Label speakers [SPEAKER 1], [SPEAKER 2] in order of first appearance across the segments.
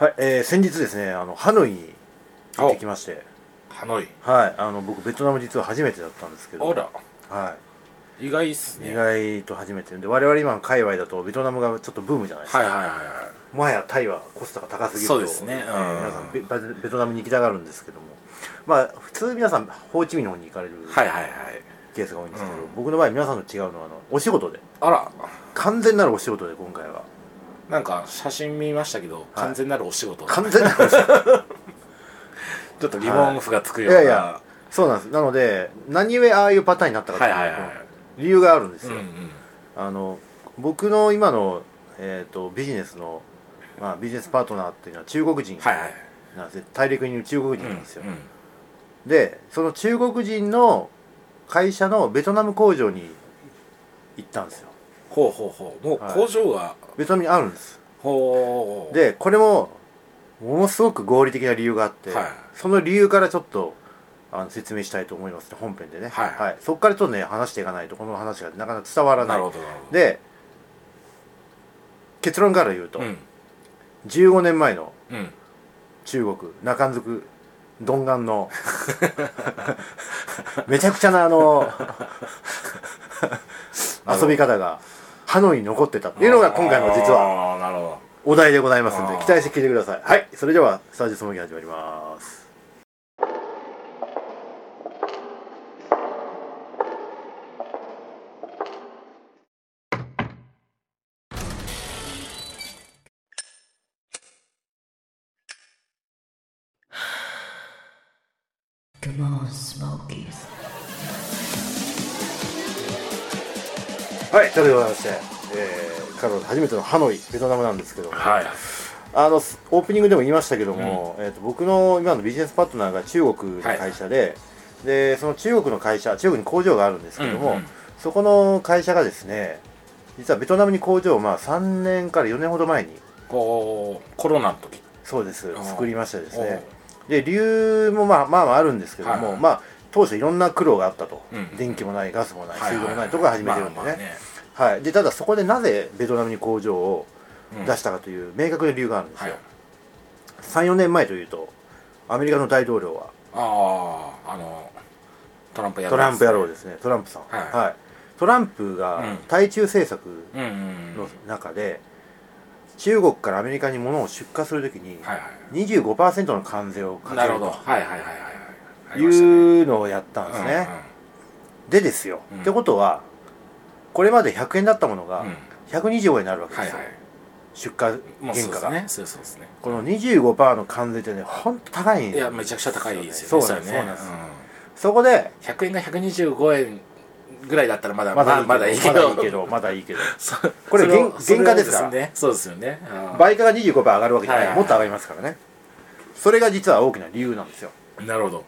[SPEAKER 1] はい、えー、先日ですねあのハノイに行ってきまして。
[SPEAKER 2] ハノイ。
[SPEAKER 1] はいあの僕ベトナム実は初めてだったんですけど。
[SPEAKER 2] あら。
[SPEAKER 1] は
[SPEAKER 2] 意外っす
[SPEAKER 1] い、
[SPEAKER 2] ね。
[SPEAKER 1] 意外と初めて。で我々今の界隈だとベトナムがちょっとブームじゃないですか、
[SPEAKER 2] はいはいはいはい。
[SPEAKER 1] もはやタイはコストが高すぎると
[SPEAKER 2] そうですね。
[SPEAKER 1] えー
[SPEAKER 2] うん。
[SPEAKER 1] 皆さんベベベトナムに行きたがるんですけども。まあ普通皆さんホーチミンの方に行かれる
[SPEAKER 2] はいはいはい。
[SPEAKER 1] ケースが多いんですけど、
[SPEAKER 2] うん。
[SPEAKER 1] 僕の場合皆さんと違うのはあのお仕事で。
[SPEAKER 2] あら。
[SPEAKER 1] 完全なるお仕事で今回は
[SPEAKER 2] なんか写真見ましたけど、完全なるお仕事。
[SPEAKER 1] 完全なるお仕事。
[SPEAKER 2] ちょっと疑問符がつく
[SPEAKER 1] い
[SPEAKER 2] ような、
[SPEAKER 1] やいやそうなんです。なので何故ああいうパターンになったかというと、
[SPEAKER 2] はいはいはい。
[SPEAKER 1] 理由があるんですよ、
[SPEAKER 2] うんうん。
[SPEAKER 1] あの僕の今の、えー、とビジネスの、まあ、ビジネスパートナーっていうのは中国人。
[SPEAKER 2] はいはい
[SPEAKER 1] なんですよ。大陸にいる中国人なんですよ、
[SPEAKER 2] うんうん。
[SPEAKER 1] でその中国人の会社のベトナム工場に行ったんですよ。
[SPEAKER 2] ほうほうほう。もう
[SPEAKER 1] はい。
[SPEAKER 2] 工場が、
[SPEAKER 1] ベトナムにあるんです。
[SPEAKER 2] ほう。
[SPEAKER 1] でこれもものすごく合理的な理由があって、
[SPEAKER 2] はい。
[SPEAKER 1] その理由からちょっとあの説明したいと思いますね本編でね。
[SPEAKER 2] はい
[SPEAKER 1] そこからちょっとね話していかないとこの話がなかなか伝わらな
[SPEAKER 2] ないるほどなるほど。
[SPEAKER 1] で結論から言うと、
[SPEAKER 2] うん。
[SPEAKER 1] 15年前の
[SPEAKER 2] うん。
[SPEAKER 1] 中国中んく鈍眼のめちゃくちゃなあの 遊び方がハノイに残ってたっていうのが今回の実はお題でございますんで期待して聞いてください。はいそれではスタジオスモーキー始まりますはい。とい。うことでございまして、えー、彼女初めてのハノイベトナムなんですけども。
[SPEAKER 2] はい。
[SPEAKER 1] あのスオープニングでも言いましたけども、えー、と僕の今のビジネスパートナーが中国の会社で、でその中国の会社中国に工場があるんですけども、
[SPEAKER 2] うんうん。
[SPEAKER 1] そこの会社がですね実はベトナムに工場をまあ3年から4年ほど前に
[SPEAKER 2] コロナの時。
[SPEAKER 1] そうです。作りましてですね。で理由もまあまあまああるんですけども、
[SPEAKER 2] はいはい。
[SPEAKER 1] まあ当初いろんな苦労があったと、
[SPEAKER 2] うん。
[SPEAKER 1] 電気もないガスもない
[SPEAKER 2] はい
[SPEAKER 1] 水道もないところが始めてるんでね,、
[SPEAKER 2] まあまあ
[SPEAKER 1] はい、でただそこでなぜベトナムに工場を
[SPEAKER 2] うん。
[SPEAKER 1] 出したかという明確な理由があるんです
[SPEAKER 2] はい。
[SPEAKER 1] よ、34年前というとアメリカの大統領は
[SPEAKER 2] あああのトランプ野郎
[SPEAKER 1] トランプ野郎
[SPEAKER 2] で
[SPEAKER 1] ですね。トランプさん。
[SPEAKER 2] はい。
[SPEAKER 1] トランプが
[SPEAKER 2] うん。
[SPEAKER 1] 対中政策の中で、中国からアメリカに物を出荷するときに
[SPEAKER 2] はいは
[SPEAKER 1] 25%の関税をかけると。
[SPEAKER 2] ほど。はいはいはいはい。はいあ
[SPEAKER 1] いうのをやったんですね、でですよ、
[SPEAKER 2] うん。
[SPEAKER 1] ってことはこれまで100円だったものが
[SPEAKER 2] うん。うん
[SPEAKER 1] 125円になるわけですよ、
[SPEAKER 2] はいはい。
[SPEAKER 1] 出荷原価が、
[SPEAKER 2] そうですね。そうそうですね。
[SPEAKER 1] この25%の関税ってねほんと高いん
[SPEAKER 2] いやめちゃくちゃ高いですよね。
[SPEAKER 1] そうなんです。そこで
[SPEAKER 2] うん100円が125円ぐらいだったらまだ
[SPEAKER 1] まだ
[SPEAKER 2] まだいいけ
[SPEAKER 1] まだいい
[SPEAKER 2] ど
[SPEAKER 1] けどまだいいけど。これ原原価ですか？ら
[SPEAKER 2] ね。そうですよね。うん。
[SPEAKER 1] 倍価が25%上がるわけじゃない,、
[SPEAKER 2] はいはいはい。
[SPEAKER 1] もっと上がりますからね。それが実は大きな理由なんですよ。
[SPEAKER 2] なるほど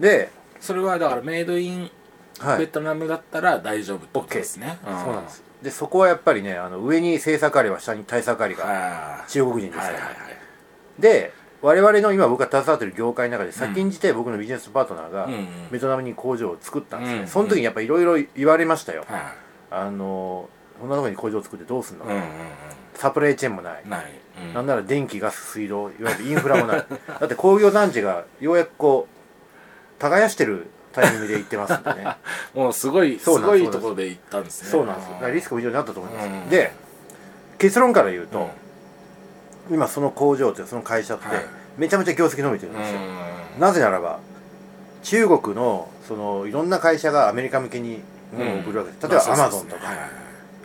[SPEAKER 1] で、
[SPEAKER 2] それはだからメイドイン
[SPEAKER 1] はい、
[SPEAKER 2] ベトナムだったら大丈夫ってことですね。
[SPEAKER 1] そうなんです。でそこはやっぱりねあの上に政策あれば下に対策ありが
[SPEAKER 2] は
[SPEAKER 1] 中国人ですから、
[SPEAKER 2] いはいはいはい。
[SPEAKER 1] で我々の今僕が携わってる業界の中で先んじて僕のビジネスパートナーが
[SPEAKER 2] うんうん。
[SPEAKER 1] ベトナムに工場を作ったんですね、
[SPEAKER 2] うん
[SPEAKER 1] その時にやっぱりいろいろ言われましたよ、
[SPEAKER 2] は
[SPEAKER 1] あのこんなところに工場を作ってどうすんの、
[SPEAKER 2] いうんうん
[SPEAKER 1] サプライチェーンもない、
[SPEAKER 2] うんない。うん。
[SPEAKER 1] なんなら電気ガス水道いわゆるインフラもない。だって工業団地がようやくこう耕してるタイミングで行ってますんでね。
[SPEAKER 2] もうすごいすごいところで行ったんですね。
[SPEAKER 1] そうなんです。よだからリスクも非常にあったと思います、
[SPEAKER 2] うん。
[SPEAKER 1] で結論から言うと、
[SPEAKER 2] うん。
[SPEAKER 1] 今その工場というその会社って
[SPEAKER 2] はい。
[SPEAKER 1] めちゃめちゃ業績伸びてるんですよ、
[SPEAKER 2] うん。
[SPEAKER 1] なぜならば中国のそのいろんな会社がアメリカ向けに物を送るわけです、例えばアマゾンとか、
[SPEAKER 2] はいはいはい。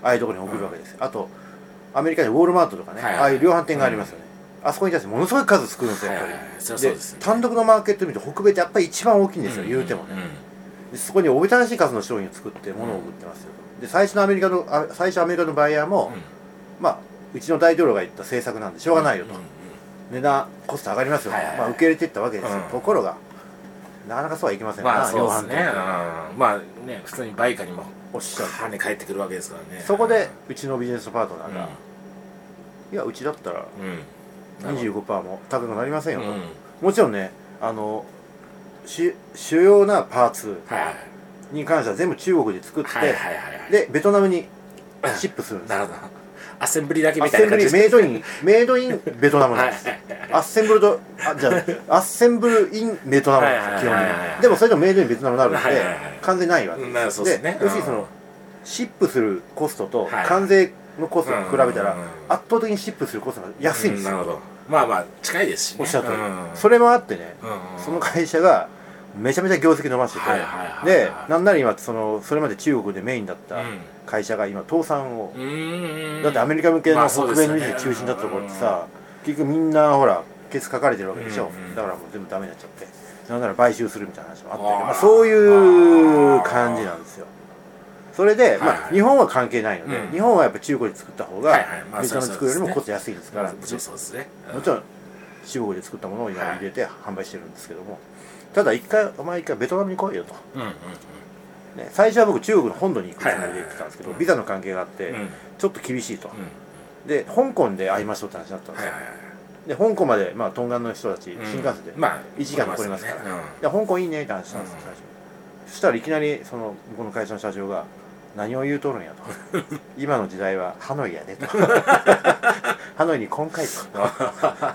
[SPEAKER 1] ああいうところに送るわけです、あとアメリカにウォールマートとかね、
[SPEAKER 2] はいはい。
[SPEAKER 1] ああいう量販店がありますよね、あそこに対してものすごい数作るんですよやっぱり、
[SPEAKER 2] はいはいはいそりゃそうですよね。
[SPEAKER 1] 単独のマーケット見ると北米ってやっぱり一番大きいんですよ、言うても。ね、でそこにおびただしい数の商品を作って物を送ってますよ。で最初のアメリカのあ最初アメリカのバイヤーも、まあうちの大統領が言った政策なんでしょうがないよと、値段コスト上がりますよ、
[SPEAKER 2] はいはいはい。
[SPEAKER 1] まあ、受け入れていったわけですよ、
[SPEAKER 2] うん。
[SPEAKER 1] ところがなかなかそうはいきません。な、
[SPEAKER 2] まあそうですね。うん。まあね普通に売価にも
[SPEAKER 1] おっしゃる。
[SPEAKER 2] 跳ね返ってくるわけですからね。
[SPEAKER 1] そこでうちのビジネスパートナーが、
[SPEAKER 2] うん。
[SPEAKER 1] いやうちだったら
[SPEAKER 2] うん
[SPEAKER 1] 25%も高くなりませんよと、
[SPEAKER 2] うん。
[SPEAKER 1] もちろんねあのし主要なパーツに関しては全部中国で作って、でベトナムにシップするんです。
[SPEAKER 2] なるほど。アッセンブリだけみたいな感じ
[SPEAKER 1] リメイドインメイドインベトナムなんです。
[SPEAKER 2] はい。
[SPEAKER 1] アッセンブルドあじゃあ アッセンブルインベトナムなんで基本にでもそれでもメイドインベトナムになるんで完全にないわけ
[SPEAKER 2] です。ね。うん。
[SPEAKER 1] 要するにそのシップするコストと
[SPEAKER 2] はい。
[SPEAKER 1] 関税のコストを比べたら圧倒的にシップするコストが安いんですよ。
[SPEAKER 2] うなるほどまあまあ近いですしね。
[SPEAKER 1] おっしゃる通り
[SPEAKER 2] うん。
[SPEAKER 1] それもあってね
[SPEAKER 2] うん。うん
[SPEAKER 1] その会社がめちゃめちゃ業績伸ばしてて
[SPEAKER 2] はいはいはいはい。
[SPEAKER 1] でなんなら今そのそれまで中国でメインだった
[SPEAKER 2] うん。
[SPEAKER 1] 会社が今倒産を。
[SPEAKER 2] うーん。
[SPEAKER 1] だってアメリカ向けの北米のビジネス中心だったところってさ結局みんなほらケツ書かれてるわけでしょ。
[SPEAKER 2] うんうん。
[SPEAKER 1] だからもう全部ダメになっちゃって。なんなら買収するみたいな話もあったけど
[SPEAKER 2] あー。
[SPEAKER 1] まあそういう感じなんですよそれでまあ日本は関係ないので
[SPEAKER 2] うん。
[SPEAKER 1] 日本はやっぱ中国で作った方が
[SPEAKER 2] はいはい。まあ
[SPEAKER 1] ベトナムで作るよりもコスト安いですから
[SPEAKER 2] もちろん。そうですね。
[SPEAKER 1] もちろん中国で作ったものを今入れて販売してるんですけども。ただ一回お前一回ベトナムに来いよと、ね、最初は僕中国の本土に行くつもりで行ってたんですけどビザの関係があってちょっと厳しいと。
[SPEAKER 2] うん。
[SPEAKER 1] で香港で会いましょうって話になったんですよ。で香港まで、まあ、トンガンの人たち、
[SPEAKER 2] うん。
[SPEAKER 1] 新幹線で、
[SPEAKER 2] まあ
[SPEAKER 1] 1時間残りますから、
[SPEAKER 2] まあまあ
[SPEAKER 1] いや香港いいねって話したんですよ、
[SPEAKER 2] うん。
[SPEAKER 1] 最初そしたらいきなりその向こうの会社の社長が「何を言うとるんや」と「今の時代はハノイやで」と「ハノイに今回」と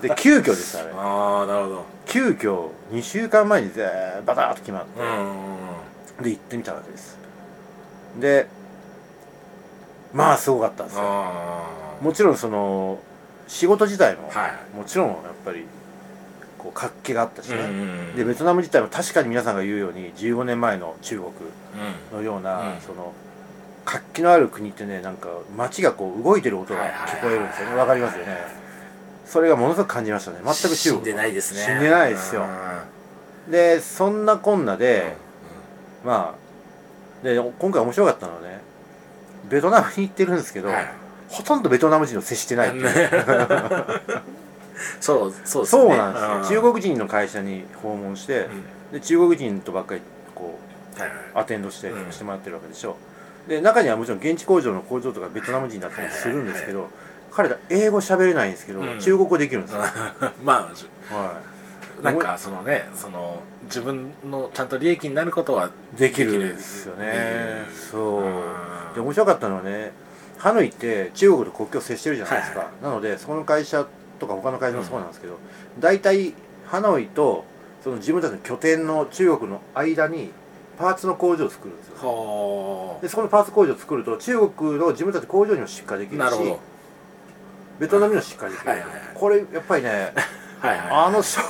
[SPEAKER 1] で急遽でしたね
[SPEAKER 2] ああなるほど。
[SPEAKER 1] 急遽2週間前にバターッと決まって、
[SPEAKER 2] うんうんうん。
[SPEAKER 1] で行ってみたわけです。でまあすごかったんですよ。
[SPEAKER 2] あ
[SPEAKER 1] もちろんその仕事自体も、
[SPEAKER 2] は
[SPEAKER 1] もちろんやっぱりこう活気があったしね、
[SPEAKER 2] いうんうんうん。
[SPEAKER 1] でベトナム自体も確かに皆さんが言うように15年前の中国のような、
[SPEAKER 2] うん。
[SPEAKER 1] その活気のある国ってねなんか街がこう動いてる音が聞こえるんですよね。わかりますよね。それがものすごく感じましたね。全く中国
[SPEAKER 2] 死んでないですね。
[SPEAKER 1] 死んでないですよ。でそんなこんな
[SPEAKER 2] うん
[SPEAKER 1] で、まあで今回面白かったのはねベトナムに行ってるんですけど、
[SPEAKER 2] はい。
[SPEAKER 1] ほとんどベトナム人と接してない
[SPEAKER 2] そうそうです
[SPEAKER 1] そうなんですよ、
[SPEAKER 2] 国
[SPEAKER 1] 中国人の会社に訪問して、で中国人とばっかりこう
[SPEAKER 2] はいはい。
[SPEAKER 1] アテンドして,、
[SPEAKER 2] うん。
[SPEAKER 1] してもらってるわけでしょで中にはもちろん現地工場の工場とかベトナム人だったりするんですけど、彼ら英語喋れないんですけど、
[SPEAKER 2] うん。
[SPEAKER 1] 中国語できるんですよ、
[SPEAKER 2] まあ
[SPEAKER 1] は
[SPEAKER 2] なんかそのねその自分のちゃんと利益になることはい
[SPEAKER 1] できるんですよね。
[SPEAKER 2] できる
[SPEAKER 1] そう。
[SPEAKER 2] うん。
[SPEAKER 1] で面白かったのはねハノイって中国と国境を接してるじゃないですか、
[SPEAKER 2] はい
[SPEAKER 1] なのでそこの会社とか他の会社もそうなんですけど、大体ハノイとその自分たちの拠点の中国の間にパーツの工場を作るんですよ
[SPEAKER 2] は
[SPEAKER 1] でそこのパーツ工場を作ると中国の自分たち工場にも出荷できるしベトナムにも出荷できる、
[SPEAKER 2] はいはいはい。
[SPEAKER 1] これやっぱりね
[SPEAKER 2] はいはい
[SPEAKER 1] あの商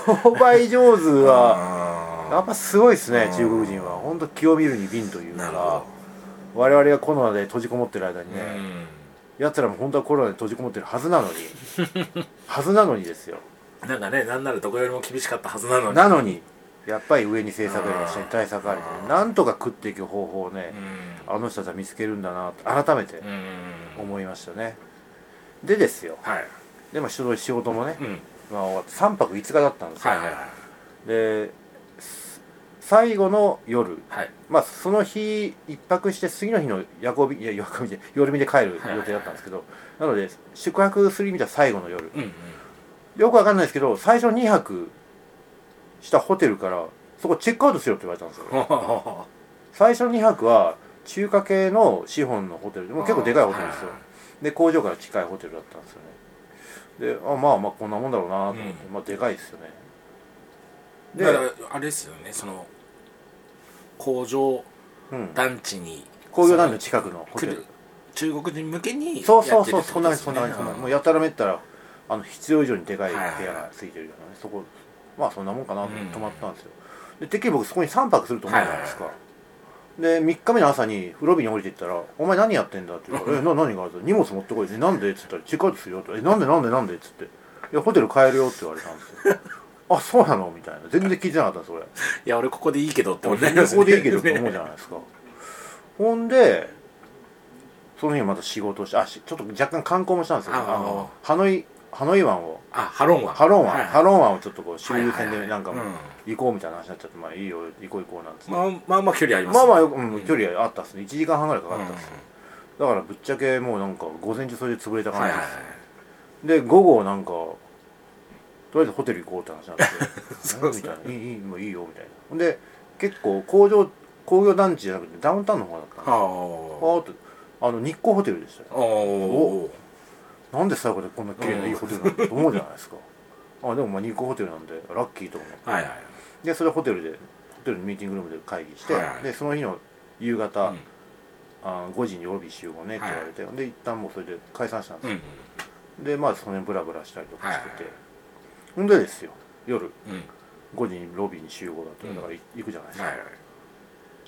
[SPEAKER 1] 売上手は
[SPEAKER 2] は
[SPEAKER 1] やっぱすごいですね
[SPEAKER 2] うん。
[SPEAKER 1] 中国人は。本当気を見るに瓶というか我々がコロナで閉じこもってる間に
[SPEAKER 2] ど
[SPEAKER 1] ね、やつらも本当はコロナで閉じこもってるはずなのに はずなのにですよ。
[SPEAKER 2] うんなんかねなんならどこよりも厳しかったはずなのに。
[SPEAKER 1] なのにやっぱり上に政策あれば
[SPEAKER 2] うん
[SPEAKER 1] 下に対策ありで
[SPEAKER 2] うん。
[SPEAKER 1] なんとか食っていく方法をね
[SPEAKER 2] うん。
[SPEAKER 1] あの人たちは見つけるんだなと改めて
[SPEAKER 2] うん。
[SPEAKER 1] 思いましたね。でですよ。
[SPEAKER 2] はい。
[SPEAKER 1] でまあ仕事仕事もね、
[SPEAKER 2] うん。
[SPEAKER 1] まあ、終わって3泊5日だったんですよ、
[SPEAKER 2] はいはいはい。
[SPEAKER 1] です最後の夜
[SPEAKER 2] はい。
[SPEAKER 1] まあその日一泊して次の日の夜行便いや夜行便で夜便で帰る予定だったんですけど、なので宿泊する意味では最後の夜。
[SPEAKER 2] うんうん。
[SPEAKER 1] よくわかんないですけど最初2泊したホテルからそこチェックアウトしろって言われたんですよ。
[SPEAKER 2] は
[SPEAKER 1] 最初の2泊は中華系の資本のホテルでもう結構でかいホテルですよ。で工場から近いホテルだったんですよね。であまあまあこんなもんだろうなと思って、
[SPEAKER 2] うん。
[SPEAKER 1] まあでかいですよね。で
[SPEAKER 2] だからあれですよねその工場
[SPEAKER 1] うん、
[SPEAKER 2] 団地に
[SPEAKER 1] 工業団地の近くのホテル。
[SPEAKER 2] 中国人向けに
[SPEAKER 1] そうそうそうそんな感じそんな感じそん。もうやたらめったらあの必要以上にでかい部屋がついてるようなねそこまあそんなもんかなと思って泊まったんですよ、でてっきり僕そこに3泊すると思うじゃないですか、で3日目の朝にロビーに降りていったら「お前何やってんだ?」って言うから「えな何がある？荷物持ってこい」えなんで?」っつったら「チェックアウトするよ」と「えなんで？なんで？なんで?」っつって「いやホテル帰るよ」って言われたんですよ。あそうなの？みたいな。全然聞いてなかったんです俺。
[SPEAKER 2] いや俺ここでいいけどって思
[SPEAKER 1] 俺
[SPEAKER 2] って
[SPEAKER 1] ここでいいけどって思うじゃないですか。ほんでその日また仕事をしてあしちょっと若干観光もしたんですよ。
[SPEAKER 2] あ
[SPEAKER 1] あのハノイハノイ湾を。
[SPEAKER 2] あハロンは
[SPEAKER 1] ハロン湾、
[SPEAKER 2] はい
[SPEAKER 1] ハロン湾をちょっとこう周遊船でなんか行こうみたいな話になっちゃって、まあいいよ行こう行こうなんつって、
[SPEAKER 2] まあまあまあ距離あります
[SPEAKER 1] まあまあ
[SPEAKER 2] う
[SPEAKER 1] うん、距離あったっすね。1時間半ぐらいかかったっす、だからぶっちゃけもうなんか午前中それで潰れた感じです、で午後なんかとりあえずホテル行こうって話になって
[SPEAKER 2] そう
[SPEAKER 1] みたいな。いいいいもういいよみたいな。ほんで結構工場工業団地じゃなくてダウンタウンの方だったんですああの日光ホテルでした
[SPEAKER 2] おお
[SPEAKER 1] なんで最後でこんな綺麗ないいホテルなんだと思うじゃないですか。あでもまあ日光ホテルなんでラッキーと思って、
[SPEAKER 2] はいはい。
[SPEAKER 1] でそれホテルでホテルのミーティングルームで会議して、
[SPEAKER 2] はいはい。
[SPEAKER 1] でその日の夕方、
[SPEAKER 2] うん。
[SPEAKER 1] あ5時にロビー集合ねって言われて、で一旦もうそれで解散したんですよ、
[SPEAKER 2] うん
[SPEAKER 1] でまあその辺ブラブラしたりとかしてて、
[SPEAKER 2] はいはい
[SPEAKER 1] ほんでですよ夜。
[SPEAKER 2] うん。
[SPEAKER 1] 5時にロビーに集合だと。だからい行くじゃないですか、
[SPEAKER 2] はいはい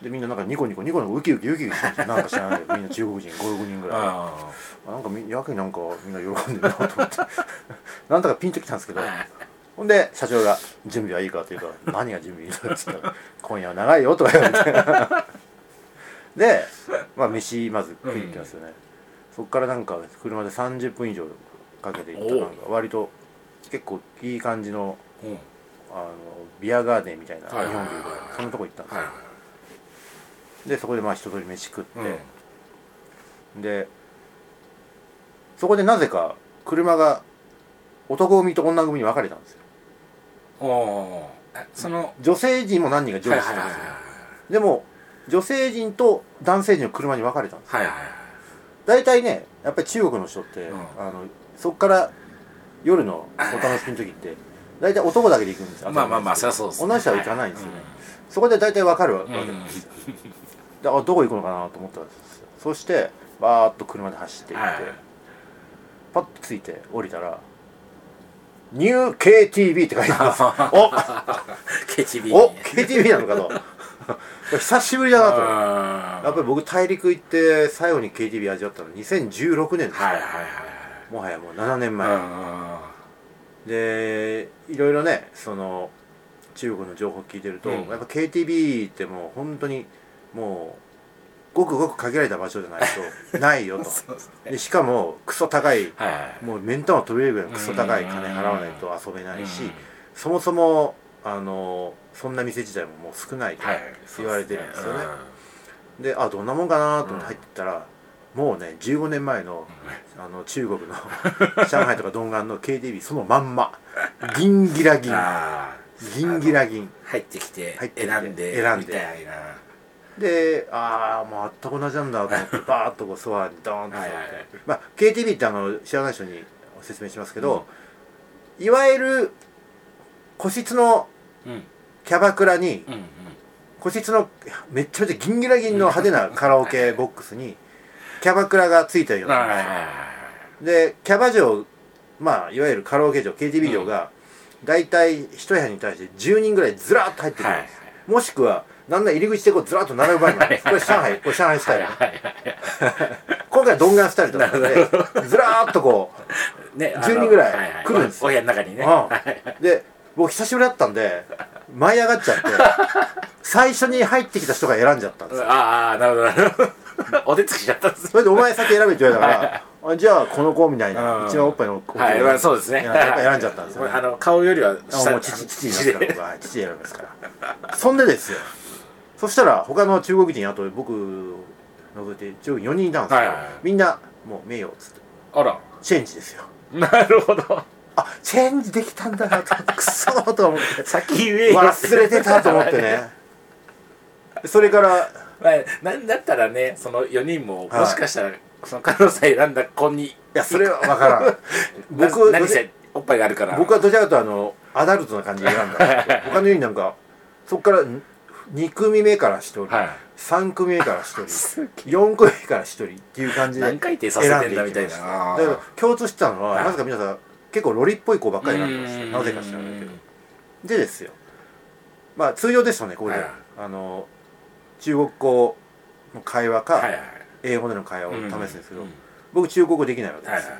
[SPEAKER 1] でみんななんかニコニコニコニコウキウキウキウキしてなんか知らないみんな中国人56人ぐらい。
[SPEAKER 2] あ
[SPEAKER 1] あなんかみやけになんかみんな喜んでるなと思って。なんとかピンときたんですけど。ほんで社長が「準備はいいか?」って言うから「何が準備いいの?」って言ったら「今夜は長いよ」とか言われて。でまあ飯まず食いに行きますよね、そっからなんか車で30分以上かけて行ったなんか割と結構いい感じの
[SPEAKER 2] うん。
[SPEAKER 1] あのビアガーデンみたいな日
[SPEAKER 2] はいはいはい
[SPEAKER 1] 本でいうとそんなとこ行ったんですよ、
[SPEAKER 2] はい
[SPEAKER 1] でそこでまあ一通り飯食って、
[SPEAKER 2] うん。
[SPEAKER 1] でそこでなぜか車が男組と女組に分かれたんですよ。
[SPEAKER 2] おおーその
[SPEAKER 1] 女性陣も何人か上
[SPEAKER 2] はい
[SPEAKER 1] 司してたんですよ、でも女性陣と男性陣の車に分かれたんです
[SPEAKER 2] はいはいはい
[SPEAKER 1] 大体ねやっぱり中国の人って、
[SPEAKER 2] うん。
[SPEAKER 1] あのそっから夜のお楽しみの時って 大体男だけで行くんですよ。
[SPEAKER 2] まあまあまあそりゃそうですね。
[SPEAKER 1] 女の人は行かないんですよね、
[SPEAKER 2] はい。
[SPEAKER 1] そこで大体分かるわけですよ、であどこ行くのかなと思ったんですよ。そしてバーッと車で走って行って、
[SPEAKER 2] はい。
[SPEAKER 1] パッとついて降りたら「ニュー KTV」って書いてます お
[SPEAKER 2] KTV
[SPEAKER 1] お KTV なのかと。久しぶりだなと。やっぱり僕大陸行って最後に KTV 味わったの2016年です、
[SPEAKER 2] はいはいはい
[SPEAKER 1] もはやもう7年前、
[SPEAKER 2] は
[SPEAKER 1] でいろいろねその中国の情報聞いてると、
[SPEAKER 2] うん。
[SPEAKER 1] やっぱ KTV ってもう本当にもうごくごく限られた場所じゃないと ないよと。
[SPEAKER 2] で
[SPEAKER 1] しかもクソ高い
[SPEAKER 2] はいはい
[SPEAKER 1] もう目ん玉飛びれるぐらいのクソ高い金払わないと遊べないし、そもそもあのそんな店自体ももう少ないと
[SPEAKER 2] はい。
[SPEAKER 1] 言われてるんですよね、
[SPEAKER 2] うん。
[SPEAKER 1] であどんなもんかなと思って入ってったら、もうね15年前のあの中国の 上海とか東岸の KTV そのまんま。ギンギラギン
[SPEAKER 2] あ
[SPEAKER 1] ギラギン
[SPEAKER 2] ー入ってきて
[SPEAKER 1] 入ってきて
[SPEAKER 2] 選んで
[SPEAKER 1] 選んで。
[SPEAKER 2] みたいな
[SPEAKER 1] でああもう全く同じなんだと思って バーッとこうソファーにドーンと座って、KTV ってあの知らない人に説明しますけど、いわゆる個室の
[SPEAKER 2] うん。
[SPEAKER 1] キャバクラに
[SPEAKER 2] うんうん。
[SPEAKER 1] 個室のめっちゃめちゃギンギラギンの派手なカラオケボックスにキャバクラがついてるよう
[SPEAKER 2] はいはい
[SPEAKER 1] なんでキャバ嬢まあいわゆるカラオケ嬢 KTV 嬢が大体一部屋に対して10人ぐらいずらーっと入ってくるんです、もしくはなんなら入り口でこうずらっと並ぶ場合もある。んですこれ上海これ上海スタイル、
[SPEAKER 2] はいはい
[SPEAKER 1] 今回はドンガンスタイルだったのでずらーっとこ
[SPEAKER 2] ねあの
[SPEAKER 1] 10人ぐらい
[SPEAKER 2] はは
[SPEAKER 1] 来るんですよ。
[SPEAKER 2] お部屋の中にね。
[SPEAKER 1] うん。
[SPEAKER 2] はい
[SPEAKER 1] うで僕久しぶりだったんで舞い上がっちゃって最初に入ってきた人が選んじゃったんですよ。
[SPEAKER 2] ああなるほどなるほど。お手つきしちゃったんです
[SPEAKER 1] それでお前先選べって言われたからあじゃあこの子みたいな
[SPEAKER 2] うん。
[SPEAKER 1] 一番おっぱいの子
[SPEAKER 2] はいまあそうですね。
[SPEAKER 1] やっぱ選んじゃったんですよね。
[SPEAKER 2] あの顔よりは
[SPEAKER 1] あもう父父ですから僕ははい父で選びますから。そんでですよそしたら他の中国人あと僕除いて中国4人いたんですけど、
[SPEAKER 2] はいはいはい。
[SPEAKER 1] みんなもう名誉っつって。
[SPEAKER 2] あら。
[SPEAKER 1] チェンジですよ。
[SPEAKER 2] なるほど。
[SPEAKER 1] あチェンジできたんだなと。くそーと思って。
[SPEAKER 2] 先言えよ。
[SPEAKER 1] 忘れてたと思ってね。それから
[SPEAKER 2] まあ、なんだったらねその4人も
[SPEAKER 1] はい。
[SPEAKER 2] もしかしたらその彼女さん選んだ子に
[SPEAKER 1] いやそれは分からん。僕
[SPEAKER 2] 僕何せおっぱいがあるから。
[SPEAKER 1] 僕はどちらかとあのアダルトな感じで選んだ。他のようになんかそこから2組目から1人、
[SPEAKER 2] はい。
[SPEAKER 1] 3組目から1人 4組目から1人っていう感じで
[SPEAKER 2] 何回転させてんだみたいな。
[SPEAKER 1] だから共通してたのは、
[SPEAKER 2] はい。
[SPEAKER 1] なぜか皆さん結構ロリっぽい子ばっかり選んでました
[SPEAKER 2] うん。
[SPEAKER 1] なぜか知らないけど。でですよ。まあ通常ですとねこれで、
[SPEAKER 2] はい。
[SPEAKER 1] あの中国語の会話か、英語での会話を試すんですけど、
[SPEAKER 2] うん
[SPEAKER 1] 僕中国語できないわけです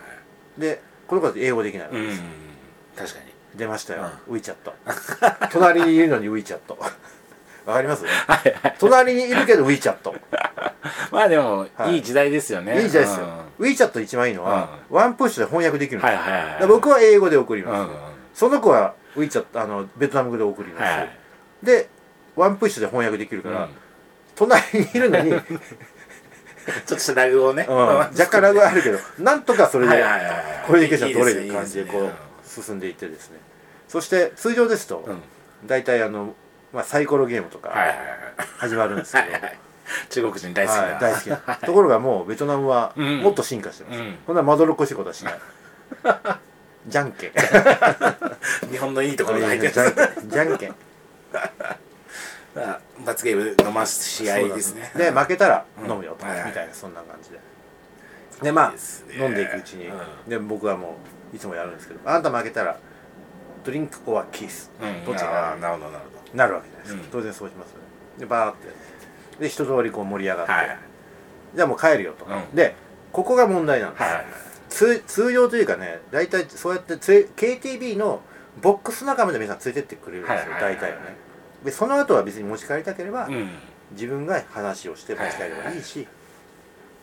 [SPEAKER 1] でこの子英語できないわけ
[SPEAKER 2] うん
[SPEAKER 1] ですよ、
[SPEAKER 2] 確かに。
[SPEAKER 1] 出ましたよ、ウィチャット。隣にいるのにウィチャットわかります？
[SPEAKER 2] はいはい。
[SPEAKER 1] 隣にいるけどウィチャット。
[SPEAKER 2] まあでも、
[SPEAKER 1] はい。
[SPEAKER 2] い、い時代ですよね。
[SPEAKER 1] いい時代ですよ、
[SPEAKER 2] うん。
[SPEAKER 1] ウィチャット一番いいのは、ワンプッシュで翻訳できるんですよ、
[SPEAKER 2] はいはいはい
[SPEAKER 1] だから僕は英語で送り
[SPEAKER 2] うん
[SPEAKER 1] ます、
[SPEAKER 2] うん。
[SPEAKER 1] その子はウィチャットあのベトナム語で送ります、
[SPEAKER 2] はいはい。
[SPEAKER 1] でワンプッシュで翻訳できるから、
[SPEAKER 2] うん。
[SPEAKER 1] 隣にいるのに、うん、
[SPEAKER 2] ちょっとラグをね、
[SPEAKER 1] 若干ラグはあるけど なんとかそれで
[SPEAKER 2] はいはいはいはい。
[SPEAKER 1] コミュニケーション取れる
[SPEAKER 2] いい
[SPEAKER 1] 感じでこう進んでいってですね。そして通常ですと大体あの、まあ、サイコロゲームとか
[SPEAKER 2] はいはい
[SPEAKER 1] 始まるんですけど、
[SPEAKER 2] はいはい。中国人大好きな、
[SPEAKER 1] はい、大好きな。ところがもうベトナムは
[SPEAKER 2] うん。
[SPEAKER 1] もっと進化してます、
[SPEAKER 2] うん。
[SPEAKER 1] こんなまどろっこしいことはしない。じゃんけん。
[SPEAKER 2] 日本のいいところが入って
[SPEAKER 1] じゃ
[SPEAKER 2] る
[SPEAKER 1] んけん。じゃんけん。
[SPEAKER 2] 罰ゲーム飲ます試合ですね。
[SPEAKER 1] で負けたら
[SPEAKER 2] うん
[SPEAKER 1] 飲むよと、
[SPEAKER 2] はいはい。
[SPEAKER 1] みたいなそんな感じで。でまあ飲んでいくうちに、
[SPEAKER 2] うん。
[SPEAKER 1] で僕はもういつもやるんですけど。あんた負けたらドリンクオアキス、
[SPEAKER 2] うん
[SPEAKER 1] どっち
[SPEAKER 2] なるほどなるほ
[SPEAKER 1] なるわけじゃないです。か、
[SPEAKER 2] うん。
[SPEAKER 1] 当然そうしますよね。でバーって。で一通りこう盛り上がって、じゃあもう帰るよと、
[SPEAKER 2] うん。
[SPEAKER 1] でここが問題なんです、
[SPEAKER 2] はい
[SPEAKER 1] 通通常というかね大体そうやって KTB のボックス仲間で皆さん連れてってくれるんですよ、大体はね。でその後は別に持ち帰りたければ、
[SPEAKER 2] うん。
[SPEAKER 1] 自分が話をして持ち帰ればいいし、
[SPEAKER 2] は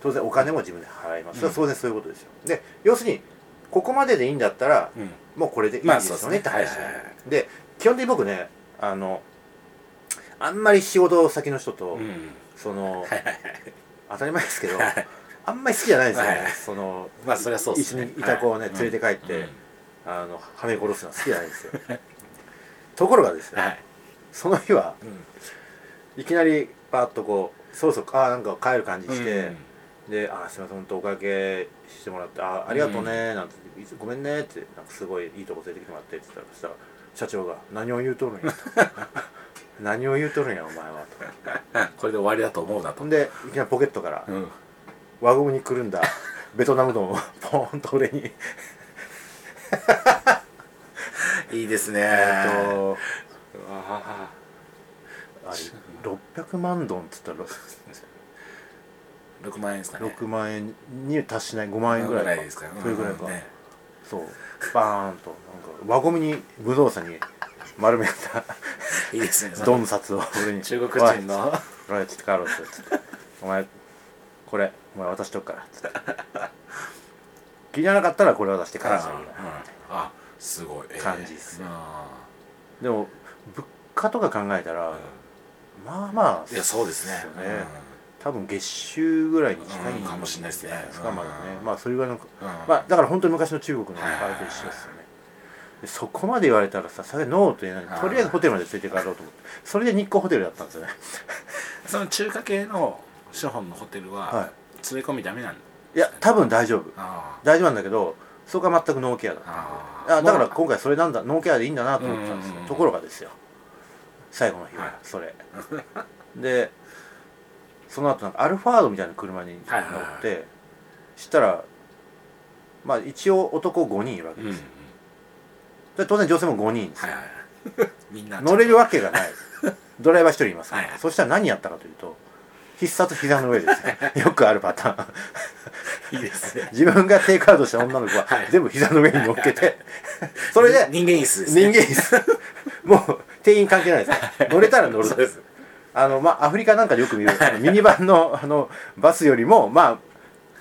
[SPEAKER 1] 当然お金も自分で払います、
[SPEAKER 2] うん。
[SPEAKER 1] 当然そういうことですよ。で要するにここまででいいんだったら
[SPEAKER 2] うん
[SPEAKER 1] もうこれでいい
[SPEAKER 2] まあ
[SPEAKER 1] ですよねって話、
[SPEAKER 2] ですね。はいはいはい。
[SPEAKER 1] で基本的に僕ねあのあんまり仕事先の人と、
[SPEAKER 2] うん。
[SPEAKER 1] その当たり前ですけど、
[SPEAKER 2] はい。
[SPEAKER 1] あんまり好きじゃないですよね、
[SPEAKER 2] はい
[SPEAKER 1] その
[SPEAKER 2] まあそりゃそうですね。
[SPEAKER 1] 一緒にいた子をね、
[SPEAKER 2] はい。
[SPEAKER 1] 連れて帰って、
[SPEAKER 2] うん。
[SPEAKER 1] あのはめ殺すのは好きじゃないんですよ。ところがですね、
[SPEAKER 2] はい。
[SPEAKER 1] その日は
[SPEAKER 2] うん。
[SPEAKER 1] いきなりパーッとこうそろそろあーなんか帰る感じして、
[SPEAKER 2] うん。
[SPEAKER 1] で「あーすいません本当お会計してもらってあーありがとうね」なんていつ「ごめんね」ってなんかすごいいいとこ連れてきてもらってって言ったらそしたら社長が「何を言うとるんや」と 「何を言うとるんやお前は」と。
[SPEAKER 2] これで終わりだと思うなと。
[SPEAKER 1] ほんでいきなりポケットから
[SPEAKER 2] うん
[SPEAKER 1] 輪ゴムにくるんだ ベトナム丼をポーンと俺に。
[SPEAKER 2] いいですね。
[SPEAKER 1] えっと
[SPEAKER 2] うわ
[SPEAKER 1] あれ600万ドンっつったら
[SPEAKER 2] 6万円ですかね。
[SPEAKER 1] 6万円に達しない5万円ぐらいか。
[SPEAKER 2] ですか
[SPEAKER 1] それぐらいか、
[SPEAKER 2] うんね
[SPEAKER 1] そうバーンとなんか輪ゴムに武道さんに丸めた
[SPEAKER 2] いいですね
[SPEAKER 1] ドン札を。俺に。
[SPEAKER 2] 中国人の「
[SPEAKER 1] おいちょっと帰ろう」っつって「お前これお前渡しとくから」っつって。気にならなかったらこれ渡して返していいよ
[SPEAKER 2] あすごい。ええ
[SPEAKER 1] 感じっすね。
[SPEAKER 2] あ
[SPEAKER 1] でも物価とか考えたら、
[SPEAKER 2] ー
[SPEAKER 1] まあまあ
[SPEAKER 2] いやそうですね。
[SPEAKER 1] よね多分月収ぐらいに近いん
[SPEAKER 2] うんかもしれないですね。
[SPEAKER 1] まだね。
[SPEAKER 2] うん。
[SPEAKER 1] まあそれぐらいの
[SPEAKER 2] うん。
[SPEAKER 1] まあだから本当に昔の中国の
[SPEAKER 2] はい
[SPEAKER 1] あれと一緒ですよね。でそこまで言われたらさそれノーと言えない。とりあえずホテルまで連れて帰ろうと思って。それで日光ホテルだったんですよね。
[SPEAKER 2] その中華系の資本のホテルは
[SPEAKER 1] は
[SPEAKER 2] 連れ込みダメなんだ
[SPEAKER 1] いや多分大丈夫。
[SPEAKER 2] あ
[SPEAKER 1] 大丈夫なんだけどそこは全くノーケアだった
[SPEAKER 2] あ
[SPEAKER 1] だから
[SPEAKER 2] まあ。
[SPEAKER 1] 今回それなんだノーケアでいいんだなと思ってたんですよ。ところがですよ。最後の日
[SPEAKER 2] は
[SPEAKER 1] はい。それ。でその後なんかアルファードみたいな車に乗って、
[SPEAKER 2] はいはいは
[SPEAKER 1] したらまあ一応男5人いるわけ
[SPEAKER 2] うんうん。
[SPEAKER 1] ですよ、で当然女性も5人です。よ
[SPEAKER 2] はいはい。みんな。
[SPEAKER 1] 乗れるわけがない。ドライバー1人います。から、
[SPEAKER 2] はいはい。
[SPEAKER 1] そしたら何やったかというと必殺膝の上ですね。よくあるパターン。
[SPEAKER 2] いいですね。
[SPEAKER 1] 自分がテイクアウトした女の子は
[SPEAKER 2] はい。
[SPEAKER 1] 全部膝の上に乗っけて。それで
[SPEAKER 2] 人間椅子です
[SPEAKER 1] 人
[SPEAKER 2] ね
[SPEAKER 1] 間椅子もう店員関係ないですから乗れたら乗る。
[SPEAKER 2] そうです
[SPEAKER 1] あのまあアフリカなんかでよく見るミニバンの あのバスよりもま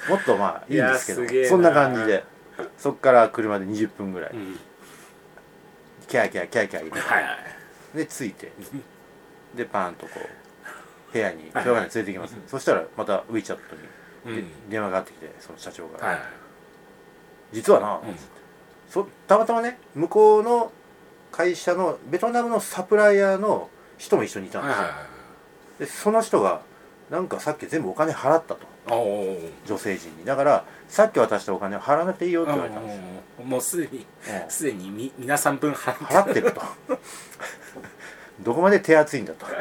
[SPEAKER 1] あもっとまあいいんですけどそんな感じで。そっから車で20分ぐらい。
[SPEAKER 2] うん。
[SPEAKER 1] キャーキャーキャーキャー言いながら
[SPEAKER 2] はいはい。
[SPEAKER 1] で着いて。でパーンとこう部屋に
[SPEAKER 2] はい
[SPEAKER 1] しょうがない連れてきます、そしたらまた WeChat に、で
[SPEAKER 2] うん。
[SPEAKER 1] 電話がかかってきてその社長が、
[SPEAKER 2] はい
[SPEAKER 1] 実はな、
[SPEAKER 2] うん。
[SPEAKER 1] そたまたまね向こうの会社のベトナムのサプライヤーの人も一緒にいたんですよ、
[SPEAKER 2] はいはいはい
[SPEAKER 1] でその人がなんかさっき全部お金払ったと。女性陣に。だからさっき渡したお金を払わなくていいよって言われたんですよ、
[SPEAKER 2] もうすでに
[SPEAKER 1] うん
[SPEAKER 2] すでにみ皆さん分払って。
[SPEAKER 1] 払ってると。どこまで手厚いんだと。分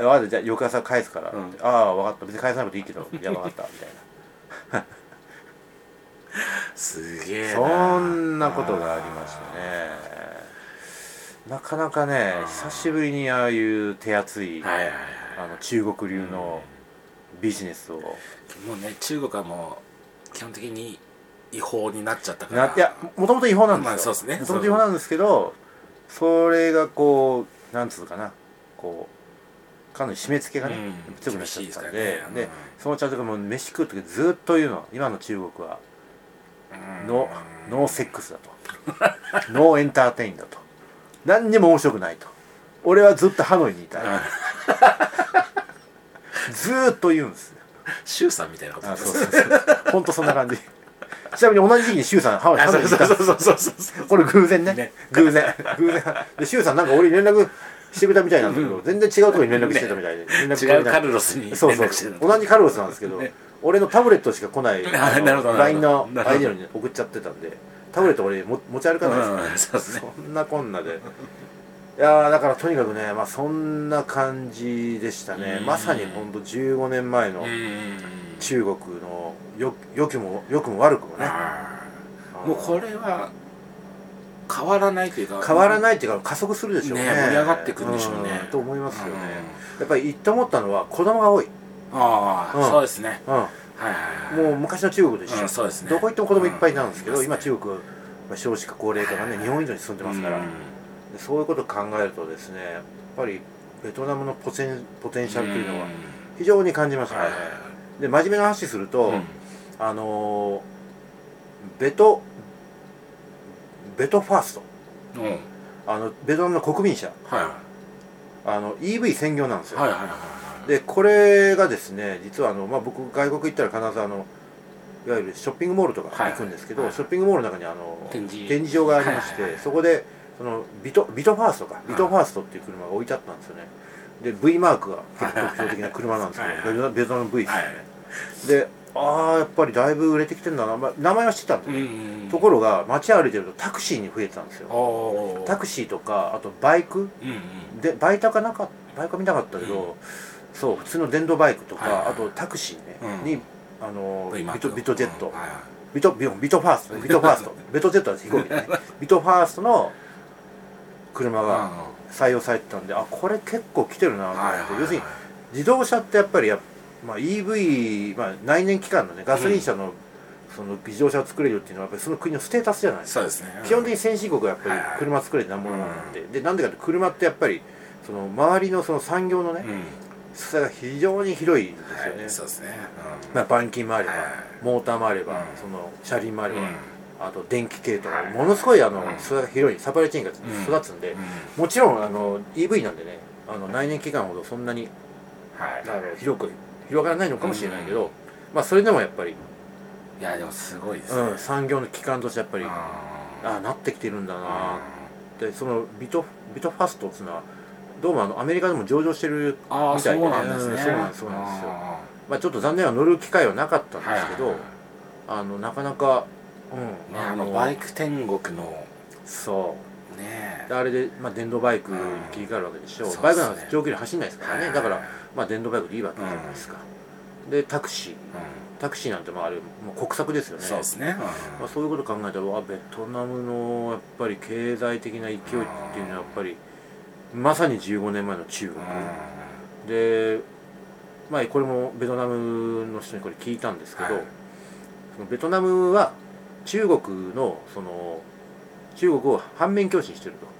[SPEAKER 1] かったじゃあ翌朝返すから。
[SPEAKER 2] うん。
[SPEAKER 1] ああ分かった。別に返さなくていいけど。いや分かった。みたい
[SPEAKER 2] すげえ
[SPEAKER 1] な。そんなことがありましたねなかなかね久しぶりにああいう手厚い、
[SPEAKER 2] はいはいはい。
[SPEAKER 1] あの中国流のビジネスを、
[SPEAKER 2] もうね中国はもう基本的に違法になっちゃったから。
[SPEAKER 1] ないやもともと違法なんですよ、
[SPEAKER 2] まあそうですね。
[SPEAKER 1] もともと違法なんですけどそれがこうなんつうかな。こうかなり締め付けがね、
[SPEAKER 2] うん。
[SPEAKER 1] 強くなっちゃったんで
[SPEAKER 2] ね
[SPEAKER 1] で
[SPEAKER 2] うん
[SPEAKER 1] その社長がもう飯食う時ずっと言うの今の中国は
[SPEAKER 2] うん。
[SPEAKER 1] ノーノーセックスだと。 no entertain だと何にも面白くないと。俺はずっとハノイにいたい。ずーっと言うんです
[SPEAKER 2] シュウさんみたいなこと。
[SPEAKER 1] あ
[SPEAKER 2] です
[SPEAKER 1] そうそうそう。本当そんな感じ。ちなみに同じ時期にシュウさんハノイにいた。
[SPEAKER 2] そうそうそうそうそう。そう
[SPEAKER 1] これ偶然ね。
[SPEAKER 2] ね。
[SPEAKER 1] 偶然。偶然。でシュウさんなんか俺に連絡してくれたみたいなんだけど、全然違うところに連絡してたみたいで、連絡
[SPEAKER 2] 違うカルロスに連
[SPEAKER 1] そうそう。同じカルロスなんですけど、
[SPEAKER 2] ね。
[SPEAKER 1] 俺のタブレットしか来ない LINE の
[SPEAKER 2] なるほど。
[SPEAKER 1] ID に送っちゃってたんでタブレット俺も持ち歩かない。ですから、
[SPEAKER 2] ね。
[SPEAKER 1] そんなこんなで。いやーだからとにかくねまあそんな感じでしたね。
[SPEAKER 2] うん。
[SPEAKER 1] まさにほんと15年前の
[SPEAKER 2] うん
[SPEAKER 1] 中国のよ良くも良くも悪くもね。
[SPEAKER 2] もうこれは変わらないというか
[SPEAKER 1] 変わらないっていうか加速するでしょうね。
[SPEAKER 2] ね盛り上がってくるでしょうね。
[SPEAKER 1] んと思いますよね。
[SPEAKER 2] うん。
[SPEAKER 1] やっぱり言って思ったのは子供が多い、
[SPEAKER 2] ああ、
[SPEAKER 1] うん。
[SPEAKER 2] そうですね。
[SPEAKER 1] うん、もう昔の中国でしょ、
[SPEAKER 2] うんそうですね。
[SPEAKER 1] どこ行っても子供いっぱいいたんですけど、
[SPEAKER 2] うん。
[SPEAKER 1] 今中国はまあ少子化高齢化がね日本以上に進んでますから、そういうことを考えるとですねやっぱりベトナムのポテンポテンシャルというのは非常に感じましたね、で真面目な話すると、
[SPEAKER 2] うん。
[SPEAKER 1] あのーベトベトファースト。あのベトナムの国民車。
[SPEAKER 2] は
[SPEAKER 1] あの EV 専業なんですよ、
[SPEAKER 2] いはいはいはい
[SPEAKER 1] でこれがですね実はあの、まあ、僕外国行ったら必ずあのいわゆるショッピングモールとか行くんですけど、
[SPEAKER 2] はい。
[SPEAKER 1] ショッピングモールの中にあの
[SPEAKER 2] 展示。
[SPEAKER 1] 場がありまして、
[SPEAKER 2] はい
[SPEAKER 1] そこでそのビトビトファーストかビトファーストっていう車が置いてあったんですよね。で V マークが結構特徴的な車なんですけど、
[SPEAKER 2] はいはい
[SPEAKER 1] ベトナム V ですよね、
[SPEAKER 2] はい
[SPEAKER 1] でああやっぱりだいぶ売れてきてんだな、まあ、名前は知ってたんですよ、
[SPEAKER 2] うん
[SPEAKER 1] ところが街歩いてるとタクシーに増えてたんですよ。
[SPEAKER 2] お
[SPEAKER 1] タクシーとかあとバイク。
[SPEAKER 2] うんうん。
[SPEAKER 1] でバイタかなかバイクは見なかったけど、そう普通の電動バイクとか、
[SPEAKER 2] はいはい
[SPEAKER 1] あとタクシーね、
[SPEAKER 2] うん。
[SPEAKER 1] にあのビトベトジェット、
[SPEAKER 2] うん。はいはい。
[SPEAKER 1] ビトビト VinFast ね。VinFast。ベトジェットは飛行機ね。VinFast の車が採用されてたんであこれ結構来てるなと思って、
[SPEAKER 2] はいはいはい
[SPEAKER 1] 要するに自動車ってやっぱりや、まあ、EV、まあ、内燃機関のねガソリン車の,、その自動車を作れるっていうのはやっぱりその国のステータスじゃない。ですか
[SPEAKER 2] そうですね。
[SPEAKER 1] 基本的に先進国はやっぱり
[SPEAKER 2] はいはい。
[SPEAKER 1] 車作れてなんものなんで、でなんでかって車ってやっぱりその周りのその産業のね、
[SPEAKER 2] うん
[SPEAKER 1] 裾が非常に広いんですよね、
[SPEAKER 2] はいそうですね。
[SPEAKER 1] まあ、板金もあれば、
[SPEAKER 2] はい。
[SPEAKER 1] モーターもあれば、
[SPEAKER 2] うん。
[SPEAKER 1] その車輪もあれば、
[SPEAKER 2] うん。
[SPEAKER 1] あと電気系とか、
[SPEAKER 2] はい。
[SPEAKER 1] ものすごいあの
[SPEAKER 2] うん。
[SPEAKER 1] 裾が広いサプライチェーンが育つんで、もちろんあの EV なんでねあの内燃機関ほどそんなに
[SPEAKER 2] はい。
[SPEAKER 1] 広く広がらないのかもしれないけど、まあそれでもやっぱり、
[SPEAKER 2] いやでもすごいですね。
[SPEAKER 1] うん、産業の機関としてやっぱりあ
[SPEAKER 2] あ
[SPEAKER 1] あなってきてるんだな
[SPEAKER 2] あ
[SPEAKER 1] でそのビトビトファストっていうのはどうもあのアメリカでも上場してるみたいで
[SPEAKER 2] そうなんですね。
[SPEAKER 1] うんそうなんですよ。
[SPEAKER 2] あ
[SPEAKER 1] まあちょっと残念ながら乗る機会はなかったん
[SPEAKER 2] ー
[SPEAKER 1] ですけど、
[SPEAKER 2] はいはい
[SPEAKER 1] あのなかなかうん
[SPEAKER 2] ねあのバイク天国の
[SPEAKER 1] そう。
[SPEAKER 2] ね。
[SPEAKER 1] であれで、まあ、電動バイクに切り替わるわけでしょ、
[SPEAKER 2] うん。
[SPEAKER 1] バイクなんか長距離走んないですからね、
[SPEAKER 2] はい
[SPEAKER 1] だから、まあ、電動バイクでいいわけじゃないですか、でタクシー。
[SPEAKER 2] う
[SPEAKER 1] タクシーなんてまああれもう国策ですよね。
[SPEAKER 2] んそうですね。
[SPEAKER 1] まあ、そういうこと考えたらわベトナムのやっぱり経済的な勢いっていうのはやっぱりまさに15年前の中国、でまあこれもベトナムの人にこれ聞いたんですけど、
[SPEAKER 2] はい。
[SPEAKER 1] そのベトナムは中国のその中国を反面教師にしてると。
[SPEAKER 2] うん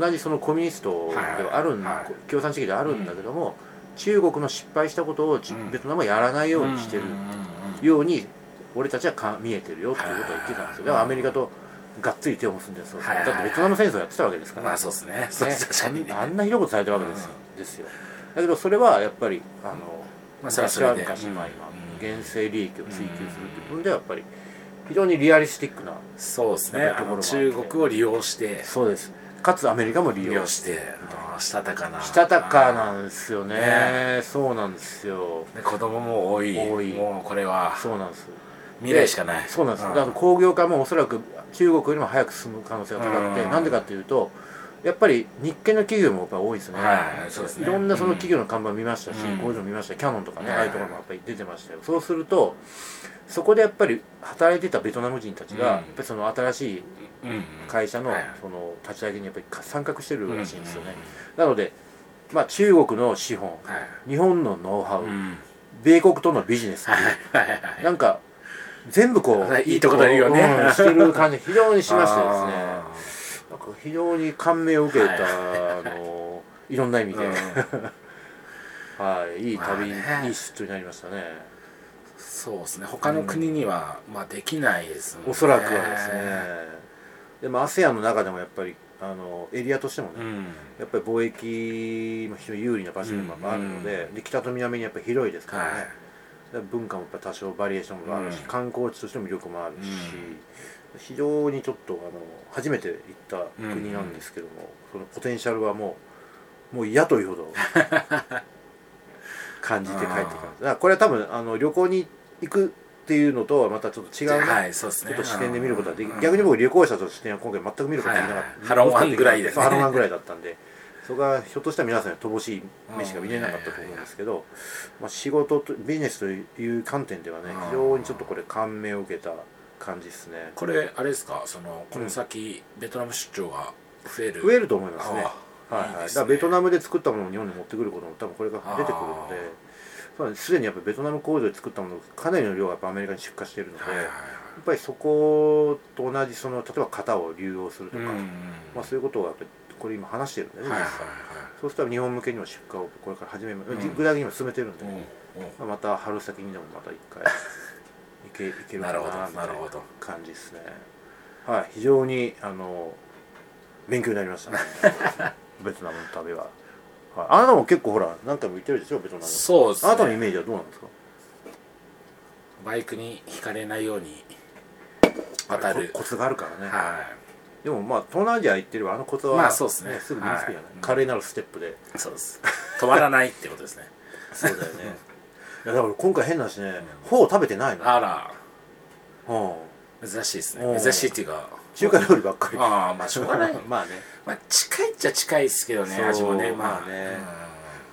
[SPEAKER 1] 同じそのコミュニストではあるん、
[SPEAKER 2] はい。はい。
[SPEAKER 1] 共産主義ではあるんだけども、中国の失敗したことをベトナムはやらないようにしてる
[SPEAKER 2] うんうんうん
[SPEAKER 1] ように俺たちはか見えてるよっていうことを言ってたんですよ。だからアメリカとがっつり手を結んでそう
[SPEAKER 2] はいはい
[SPEAKER 1] だってベトナム戦争やってたわけですから、
[SPEAKER 2] まあそうですね。
[SPEAKER 1] ね。
[SPEAKER 2] 確かにね。
[SPEAKER 1] あんなひどいことされてるわけですよ,、ですよ。だけどそれはやっぱりあの、
[SPEAKER 2] まあ
[SPEAKER 1] 昔は昔まあ今
[SPEAKER 2] うん。
[SPEAKER 1] 現世利益を追求するっていう部分ではやっぱり非常にリアリスティックな
[SPEAKER 2] そうですね。中国を利用して。
[SPEAKER 1] そうです。かつアメリカも利
[SPEAKER 2] 利
[SPEAKER 1] 用し
[SPEAKER 2] てしたたかな。
[SPEAKER 1] したたかなんですよね。
[SPEAKER 2] ね。
[SPEAKER 1] そうなんですよ。
[SPEAKER 2] で子供も多い。
[SPEAKER 1] 多い。
[SPEAKER 2] もうこれは。
[SPEAKER 1] そうなんです。
[SPEAKER 2] 未来しかない。
[SPEAKER 1] そうなんです、
[SPEAKER 2] う
[SPEAKER 1] だから工業化もおそらく中国よりも早く進む可能性が高くて、
[SPEAKER 2] うん。
[SPEAKER 1] なんでかっていうとやっぱり日系の企業もやっぱ多いですね、
[SPEAKER 2] はいそうですね。
[SPEAKER 1] いろんなその企業の看板見ましたし、
[SPEAKER 2] うん。
[SPEAKER 1] 工場見ましたキャノンとかね、
[SPEAKER 2] はい
[SPEAKER 1] ああいうところもやっぱり出てましたよ。そうするとそこでやっぱり働いてたベトナム人たちが、
[SPEAKER 2] うん。
[SPEAKER 1] やっぱりその新しい
[SPEAKER 2] うん
[SPEAKER 1] 会社の
[SPEAKER 2] はい
[SPEAKER 1] その立ち上げにやっぱり参画してるらしいんですよね、
[SPEAKER 2] う
[SPEAKER 1] なので、まあ、中国の資本
[SPEAKER 2] はい
[SPEAKER 1] 日本のノウハウ、
[SPEAKER 2] うん。
[SPEAKER 1] 米国とのビジネスなんか全部こう
[SPEAKER 2] はいいいとこ取りをね。
[SPEAKER 1] うんしてる感じ非常にしましてですね。
[SPEAKER 2] あ
[SPEAKER 1] なんか非常に感銘を受けた、
[SPEAKER 2] はい。
[SPEAKER 1] あのいろんな意味で、
[SPEAKER 2] ーうん。
[SPEAKER 1] はい、いい旅、
[SPEAKER 2] まあね。
[SPEAKER 1] いい出張になりましたね。
[SPEAKER 2] そうですね。他の国にはまあできないですもんね。
[SPEAKER 1] おそらくはですね。でも ASEAN の中でもやっぱりあのエリアとしてもね、
[SPEAKER 2] うん。
[SPEAKER 1] やっぱり貿易も非常に有利な場所でもあるので,、で北と南にやっぱり広いですからね、
[SPEAKER 2] はい。
[SPEAKER 1] で文化もやっぱ多少バリエーションもあるし、
[SPEAKER 2] うん。
[SPEAKER 1] 観光地としての魅力もあるし、非常にちょっとあの初めて行った国なんですけども、そのポテンシャルはももう嫌というほど 感じて帰ってきますだからこれは多分あの旅行に行くっていうのとはまたちょっと違うね、
[SPEAKER 2] はいそうですね。
[SPEAKER 1] ちょっと視点で見ることができ
[SPEAKER 2] うん。
[SPEAKER 1] 逆に僕旅行者としては今回全く見ることができなかった、
[SPEAKER 2] はいはいハロンワンぐらいでね。
[SPEAKER 1] そうハロンワンぐらいだったんでそこがひょっとしたら皆さんに乏しい目しか見れなかったと思うんですけど、まあ、仕事とビジネスという観点ではね
[SPEAKER 2] うん
[SPEAKER 1] 非常にちょっとこれ感銘を受けた感じですね。
[SPEAKER 2] これあれですか？そのこの先、ベトナム出張が増える。
[SPEAKER 1] 増えると思いますね。はいだからベトナムで作ったものを日本に持ってくることも多分これが出てくるのですす。でにやっぱベトナム工場で作ったものかなりの量がやっぱアメリカに出荷しているので、やっぱりそこと同じその例えば型を流用するとか、まあ、そういうことをやっぱりこれ今話してるんでね、
[SPEAKER 2] はいはい
[SPEAKER 1] そうしたら日本向けにも出荷をこれから始めます、
[SPEAKER 2] うん。
[SPEAKER 1] 具体的にも進めてるんで、
[SPEAKER 2] はい
[SPEAKER 1] まあ、また春先にでもまた一回 いけいけるかなみたいな
[SPEAKER 2] なるほど。
[SPEAKER 1] 感じですね。はい非常にあの勉強になりましたね。ベトナムの旅は、はい、あなたも結構ほら何回も行ってるでしょベトナム。
[SPEAKER 2] そうですね。
[SPEAKER 1] あなたのイメージはどうなんですか？
[SPEAKER 2] バイクにひかれないように渡る。
[SPEAKER 1] ココツがあるからね、
[SPEAKER 2] は
[SPEAKER 1] でもまあ東南アジア行ってればあのコツは、
[SPEAKER 2] まあそうっすね
[SPEAKER 1] すぐ身につくじゃない、
[SPEAKER 2] はい。
[SPEAKER 1] 華麗なるステップで。
[SPEAKER 2] いそうです。止まらないってことですね。
[SPEAKER 1] そうだよね。いやだから今回変な話ねフォー食べてないの。
[SPEAKER 2] あら。
[SPEAKER 1] うん。
[SPEAKER 2] 珍しいです
[SPEAKER 1] うん。
[SPEAKER 2] ね珍しいっていうか。
[SPEAKER 1] 中華料理ばっかり。
[SPEAKER 2] ああまあしょうがない。
[SPEAKER 1] まあね。
[SPEAKER 2] まあ近いっちゃ近いですけどね
[SPEAKER 1] そう
[SPEAKER 2] 味もね。まあ
[SPEAKER 1] まあね。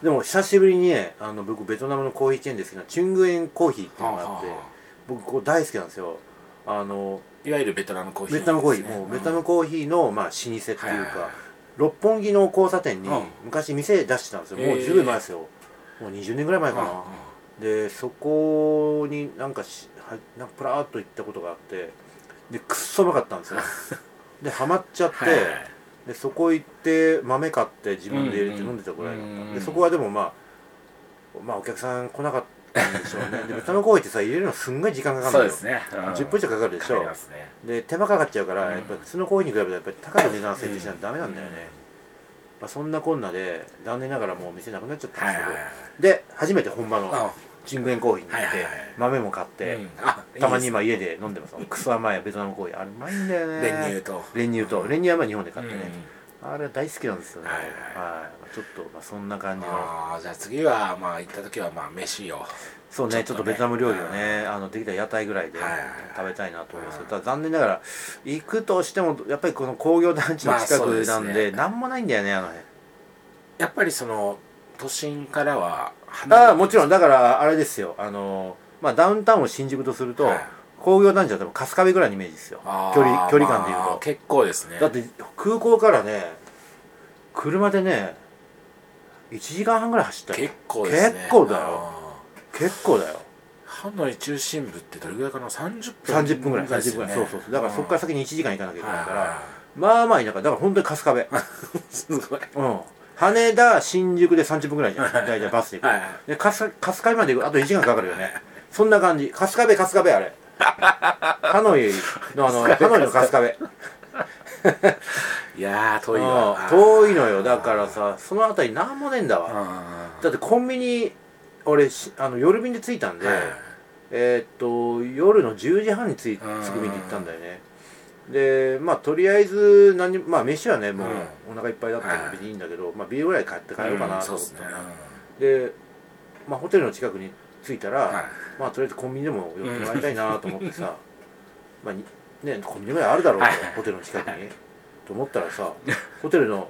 [SPEAKER 1] でも久しぶりにねあの僕ベトナムのコーヒーチェーンですけどチュングエンコーヒーっていうのがあって
[SPEAKER 2] はあは
[SPEAKER 1] 僕ここ大好きなんですよ。あの
[SPEAKER 2] いわゆるベトナムコーヒー
[SPEAKER 1] ベトナムコーヒー、もうベトナムコーヒーの、まあ、老舗っていうか、六本木の交差点に
[SPEAKER 2] うん。
[SPEAKER 1] 昔店出してたんですよ、もう十分前ですよ。もう20年ぐらい前かな、でそこになんかしはなんかプラーっと行ったことがあってでくっそうまかったんですよ。でハマっちゃって、
[SPEAKER 2] はい
[SPEAKER 1] でそこ行って豆買って自分で入れて飲んでたぐらいだった、
[SPEAKER 2] うんうん。
[SPEAKER 1] でそこはでもまあまあお客さん来なかったんでしょうね。でベトナムコーヒーってさ入れるのすんごい時間かかるのよ。
[SPEAKER 2] そうですね。
[SPEAKER 1] 10分以上かかるでしょ。
[SPEAKER 2] ね。
[SPEAKER 1] で手間かかっちゃうから、
[SPEAKER 2] うん。
[SPEAKER 1] やっぱり普通のコーヒーに比べてやっぱり高い値段設定しないとダメなんだよね、まあ、そんなこんなで残念ながらもう店なくなっちゃったんですけど、
[SPEAKER 2] はいはいはい
[SPEAKER 1] で初めて本場の
[SPEAKER 2] あ
[SPEAKER 1] チングエンコーヒーに行って、豆も買って、
[SPEAKER 2] うん。あ
[SPEAKER 1] たまに今家で飲んでますクソ甘いベトナムコーヒー。あれうまいんだよね。
[SPEAKER 2] 練乳と。
[SPEAKER 1] 練乳と。練乳はまあ日本で買ってね、
[SPEAKER 2] うん。
[SPEAKER 1] あれ大好きなんですよね。
[SPEAKER 2] はい。
[SPEAKER 1] はいちょっとまあそんな感じの。
[SPEAKER 2] ああじゃあ次はまあ行った時はまあ飯を。
[SPEAKER 1] そうねちょっとベトナム料理をねあのできたら屋台ぐらいで
[SPEAKER 2] はい
[SPEAKER 1] 食べたいなと思います
[SPEAKER 2] うん
[SPEAKER 1] ただ残念ながら行くとしてもやっぱりこの工業団地の近くなんで
[SPEAKER 2] ね。
[SPEAKER 1] なんもないんだよねあの辺。
[SPEAKER 2] やっぱりその都心からは
[SPEAKER 1] ああもちろん。だからあれですよ。あのまあダウンタウンを新宿とすると、
[SPEAKER 2] はい。
[SPEAKER 1] 工業団地は多分春日部ぐらいのイメージですよ。距離距離感でいうと、
[SPEAKER 2] まあ結構ですね。
[SPEAKER 1] だって空港からね車でね1時間半ぐらい走ったよ。
[SPEAKER 2] 結構ですね。
[SPEAKER 1] 結構だよ。
[SPEAKER 2] あ
[SPEAKER 1] 結構だよ。
[SPEAKER 2] ーハノイ中心部ってどれぐらいかな？30分
[SPEAKER 1] 30分ぐらい30
[SPEAKER 2] ですよね。
[SPEAKER 1] 分ぐらいそうそうそう。だからそこから先に1時間行かなきゃいけないから、
[SPEAKER 2] は
[SPEAKER 1] まあまあ田舎。だから本当に春日部。
[SPEAKER 2] い すごい。
[SPEAKER 1] うん。羽田新宿で30分ぐらいじゃん。大体バスで行く、
[SPEAKER 2] はいはい。
[SPEAKER 1] で春日春日部まで行く。あと1時間かかるよね。そんな感じ。春日部春日部あれ。ハノイのあのハノイの春日部
[SPEAKER 2] いやー遠い
[SPEAKER 1] うん。
[SPEAKER 2] わ
[SPEAKER 1] 遠いのよ。だからさその辺りなんもねえんだわ。
[SPEAKER 2] あ
[SPEAKER 1] だってコンビニ俺しあの夜便で着いたんで、えーっと夜の10時半に着く便で行ったんだよね。でまあとりあえず何まあ飯はねもう
[SPEAKER 2] うん。
[SPEAKER 1] お腹いっぱいだったんで別にいいんだけど、まあ、ビールぐらい買って帰ろうかなと思って
[SPEAKER 2] そうですね、
[SPEAKER 1] で、まあ、ホテルの近くに着いたら、
[SPEAKER 2] はい。
[SPEAKER 1] まあとりあえずコンビニでも寄ってもらいたいなと思ってさ、まあにねコンビニぐらいあるだろうと、
[SPEAKER 2] はい。
[SPEAKER 1] ホテルの近くにと思ったらさ ホテルの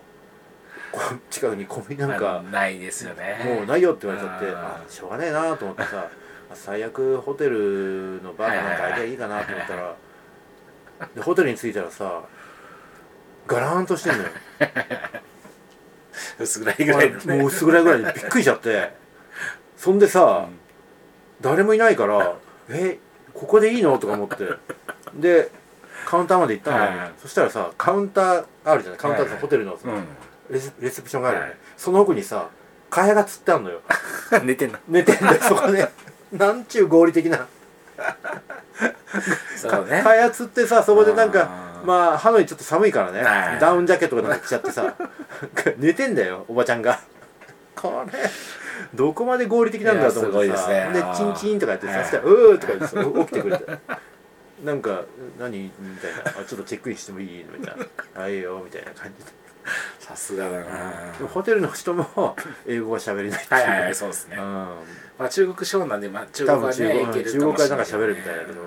[SPEAKER 1] こ近くにコンビニなんか
[SPEAKER 2] あないですよね。
[SPEAKER 1] もうないよって言われちゃって
[SPEAKER 2] うん。
[SPEAKER 1] あしょうがねえなと思ってさ最悪ホテルのバーかなんか空いていい。かなと思ったらでホテルに着いたらさガラーンとしてんのよ。
[SPEAKER 2] 薄暗いぐらいのね。
[SPEAKER 1] もう薄暗いぐらいでびっくりしちゃって。そんでさ、誰もいないからえここでいいのとか思って。でカウンターまで行ったの。よ、
[SPEAKER 2] はい。
[SPEAKER 1] そしたらさカウンターあるじゃない？カウンターって
[SPEAKER 2] はい
[SPEAKER 1] ホテルのさ
[SPEAKER 2] うん。
[SPEAKER 1] レセレセプションがある。よね、
[SPEAKER 2] はい。
[SPEAKER 1] その奥にさ蚊帳がつってあるのよ。
[SPEAKER 2] 寝てんの。
[SPEAKER 1] 寝てんだよそこで。なんちゅう合理的な。
[SPEAKER 2] そうね。
[SPEAKER 1] 開発ってさそこでなんかまあハノイちょっと寒いからね、
[SPEAKER 2] はい。
[SPEAKER 1] ダウンジャケットとかなんか着ちゃってさ。寝てんだよおばちゃんが。これどこまで合理的なんだと思ってさ。
[SPEAKER 2] ね。
[SPEAKER 1] でチンチンとかやってさ、
[SPEAKER 2] はい。
[SPEAKER 1] そしたら「うー」とか言ってさ起きてくれてなんか何？みたいな。あ「ちょっとチェックインしてもいい?」みたいな「あいいよ」みたいな感じで。
[SPEAKER 2] さすがだな、
[SPEAKER 1] でもホテルの人も英語が喋れないっていう。
[SPEAKER 2] はいそうですね、
[SPEAKER 1] うん。
[SPEAKER 2] まあ、中国資本なんで、まあ、中
[SPEAKER 1] 多
[SPEAKER 2] 国は
[SPEAKER 1] 分中国中国はなんか喋るみたいだけど